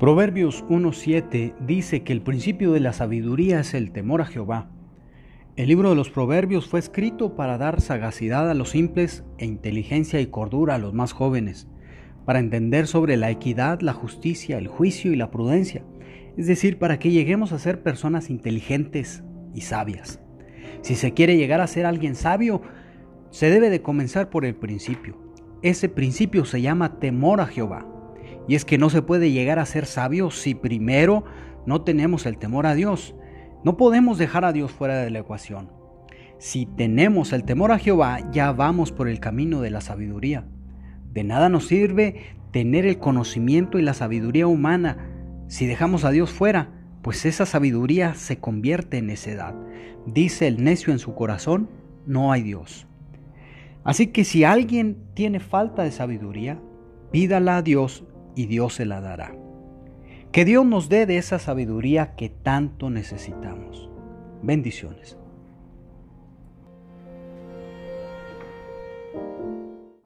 Proverbios 1.7 dice que el principio de la sabiduría es el temor a Jehová. El libro de los Proverbios fue escrito para dar sagacidad a los simples e inteligencia y cordura a los más jóvenes, para entender sobre la equidad, la justicia, el juicio y la prudencia, es decir, para que lleguemos a ser personas inteligentes y sabias. Si se quiere llegar a ser alguien sabio, se debe de comenzar por el principio. Ese principio se llama temor a Jehová. Y es que no se puede llegar a ser sabio si primero no tenemos el temor a Dios. No podemos dejar a Dios fuera de la ecuación. Si tenemos el temor a Jehová, ya vamos por el camino de la sabiduría. De nada nos sirve tener el conocimiento y la sabiduría humana si dejamos a Dios fuera, pues esa sabiduría se convierte en necedad. Dice el necio en su corazón, no hay Dios. Así que si alguien tiene falta de sabiduría, pídala a Dios y Dios se la dará. Que Dios nos dé de esa sabiduría que tanto necesitamos. Bendiciones.